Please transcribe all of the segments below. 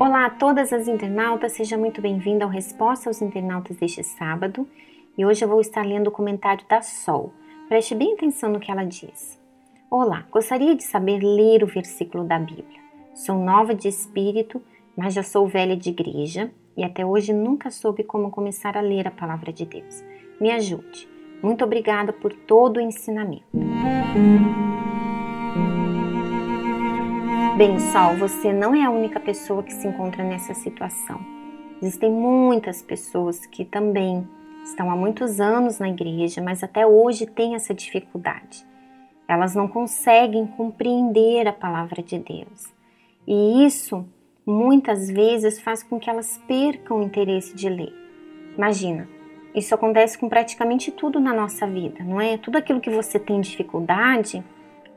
Olá a todas as internautas, seja muito bem-vinda ao Resposta aos Internautas deste sábado. E hoje eu vou estar lendo o comentário da Sol. Preste bem atenção no que ela diz. Olá, gostaria de saber ler o versículo da Bíblia. Sou nova de espírito, mas já sou velha de igreja e até hoje nunca soube como começar a ler a palavra de Deus. Me ajude. Muito obrigada por todo o ensinamento. Bem, Sol, você não é a única pessoa que se encontra nessa situação. Existem muitas pessoas que também estão há muitos anos na igreja, mas até hoje têm essa dificuldade. Elas não conseguem compreender a palavra de Deus. E isso muitas vezes faz com que elas percam o interesse de ler. Imagina, isso acontece com praticamente tudo na nossa vida, não é? Tudo aquilo que você tem dificuldade,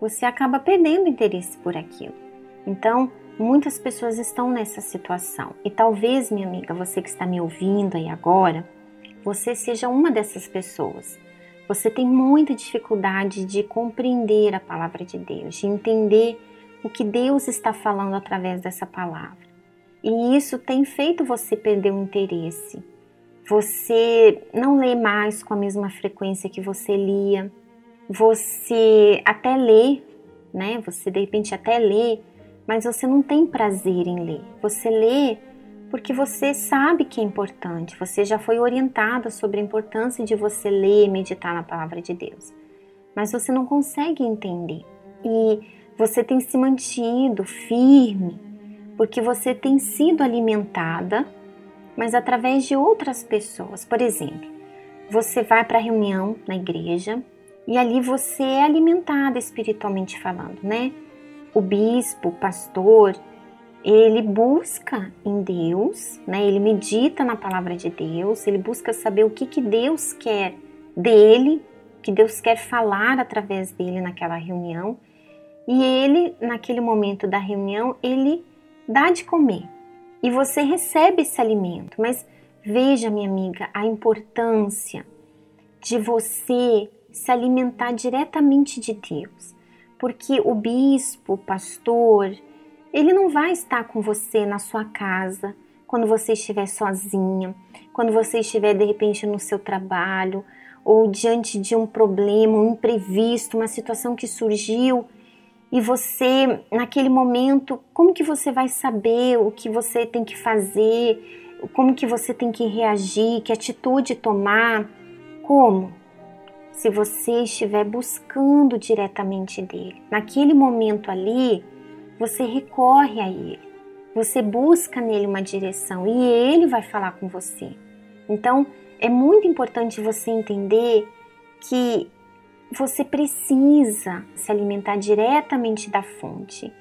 você acaba perdendo interesse por aquilo. Então, muitas pessoas estão nessa situação. E talvez, minha amiga, você que está me ouvindo aí agora, você seja uma dessas pessoas. Você tem muita dificuldade de compreender a palavra de Deus, de entender o que Deus está falando através dessa palavra. E isso tem feito você perder o interesse. Você não lê mais com a mesma frequência que você lia. Você até lê, né? Você de repente até lê, mas você não tem prazer em ler. Você lê porque você sabe que é importante, você já foi orientada sobre a importância de você ler e meditar na palavra de Deus. Mas você não consegue entender. E você tem se mantido firme porque você tem sido alimentada, mas através de outras pessoas. Por exemplo, você vai para a reunião na igreja e ali você é alimentada espiritualmente falando, né? O bispo, o pastor, ele busca em Deus, né? Ele medita na palavra de Deus, ele busca saber o que, que Deus quer dele, que Deus quer falar através dele naquela reunião. E ele, naquele momento da reunião, ele dá de comer. E você recebe esse alimento. Mas veja, minha amiga, a importância de você se alimentar diretamente de Deus. Porque o bispo, o pastor, ele não vai estar com você na sua casa quando você estiver sozinha, quando você estiver de repente no seu trabalho ou diante de um problema, um imprevisto, uma situação que surgiu e você naquele momento, como que você vai saber o que você tem que fazer, como que você tem que reagir, que atitude tomar? Como? Se você estiver buscando diretamente dele. Naquele momento ali, você recorre a Ele, você busca nele uma direção e Ele vai falar com você. Então, é muito importante você entender que você precisa se alimentar diretamente da fonte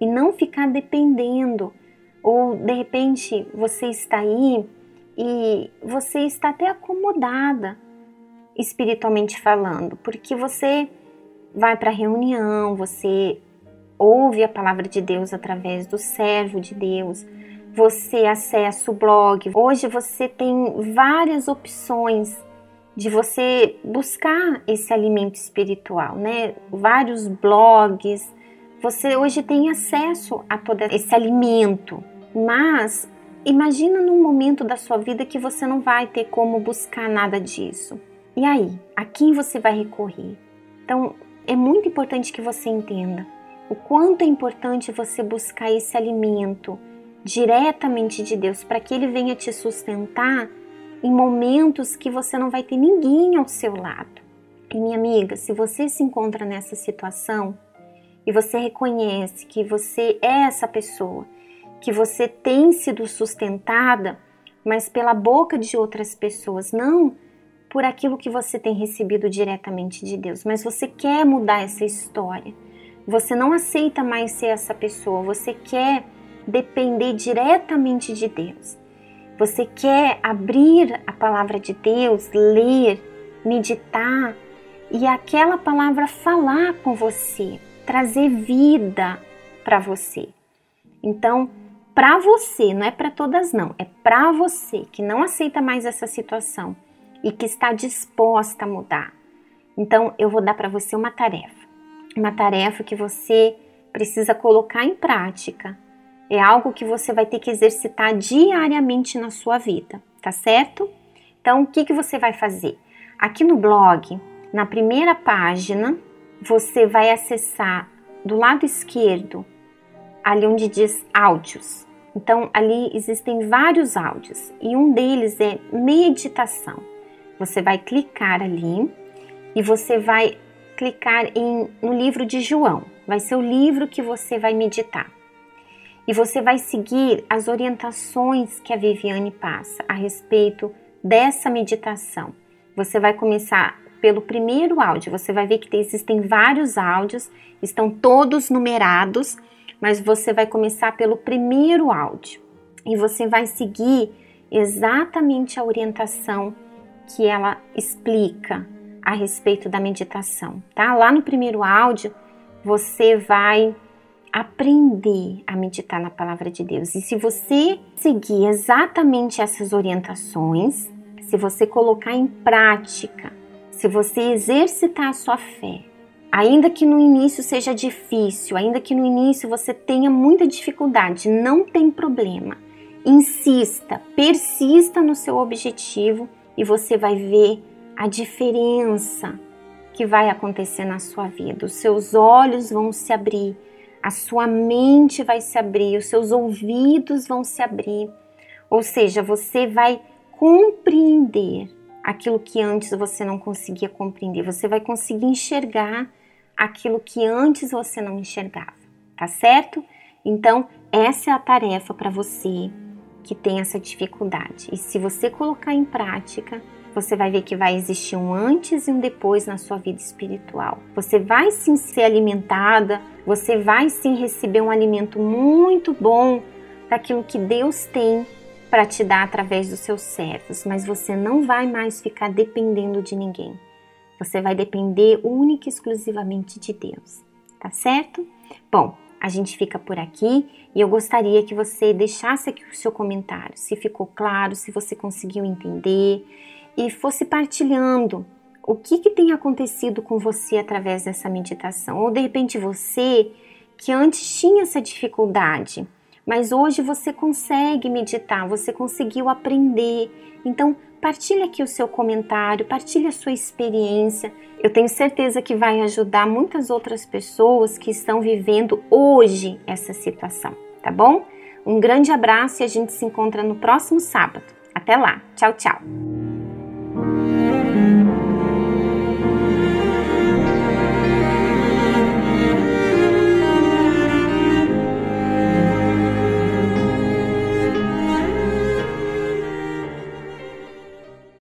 e não ficar dependendo. Ou de repente você está aí e você está até acomodada espiritualmente falando, porque você vai para a reunião, você ouve a palavra de Deus através do servo de Deus, você acessa o blog. Hoje você tem várias opções de você buscar esse alimento espiritual, né? Vários blogs. Você hoje tem acesso a todo esse alimento, mas imagina num momento da sua vida que você não vai ter como buscar nada disso. E aí, a quem você vai recorrer? Então, é muito importante que você entenda o quanto é importante você buscar esse alimento diretamente de Deus para que ele venha te sustentar em momentos que você não vai ter ninguém ao seu lado. E minha amiga, se você se encontra nessa situação e você reconhece que você é essa pessoa, que você tem sido sustentada, mas pela boca de outras pessoas, não por aquilo que você tem recebido diretamente de Deus, mas você quer mudar essa história você não aceita mais ser essa pessoa, você quer depender diretamente de Deus. Você quer abrir a palavra de Deus, ler, meditar e aquela palavra falar com você, trazer vida para você. Então, para você, não é para todas não, é para você que não aceita mais essa situação e que está disposta a mudar. Então, eu vou dar para você uma tarefa uma tarefa que você precisa colocar em prática. É algo que você vai ter que exercitar diariamente na sua vida, tá certo? Então, o que, que você vai fazer? Aqui no blog, na primeira página, você vai acessar do lado esquerdo, ali onde diz áudios. Então, ali existem vários áudios e um deles é meditação. Você vai clicar ali e você vai clicar em, no livro de João. Vai ser o livro que você vai meditar. E você vai seguir as orientações que a Viviane passa a respeito dessa meditação. Você vai começar pelo primeiro áudio. Você vai ver que existem vários áudios, estão todos numerados, mas você vai começar pelo primeiro áudio e você vai seguir exatamente a orientação que ela explica a respeito da meditação, tá? Lá no primeiro áudio, você vai aprender a meditar na palavra de Deus. E se você seguir exatamente essas orientações, se você colocar em prática se você exercitar a sua fé, ainda que no início seja difícil, ainda que no início você tenha muita dificuldade, não tem problema. Insista, persista no seu objetivo e você vai ver a diferença que vai acontecer na sua vida. Os seus olhos vão se abrir, a sua mente vai se abrir, os seus ouvidos vão se abrir. Ou seja, você vai compreender aquilo que antes você não conseguia compreender. Você vai conseguir enxergar aquilo que antes você não enxergava, tá certo? Então, essa é a tarefa para você que tem essa dificuldade. E se você colocar em prática, você vai ver que vai existir um antes e um depois na sua vida espiritual. Você vai sim ser alimentada, você vai sim receber um alimento muito bom daquilo que Deus tem para te dar através dos seus servos, mas você não vai mais ficar dependendo de ninguém. Você vai depender única e exclusivamente de Deus, tá certo? Bom, a gente fica por aqui e eu gostaria que você deixasse aqui o seu comentário, se ficou claro, se você conseguiu entender e fosse partilhando o que, que tem acontecido com você através dessa meditação. Ou de repente você que antes tinha essa dificuldade mas hoje você consegue meditar, você conseguiu aprender. Então, partilhe aqui o seu comentário, partilhe a sua experiência. Eu tenho certeza que vai ajudar muitas outras pessoas que estão vivendo hoje essa situação, tá bom? Um grande abraço e a gente se encontra no próximo sábado. Até lá. Tchau, tchau.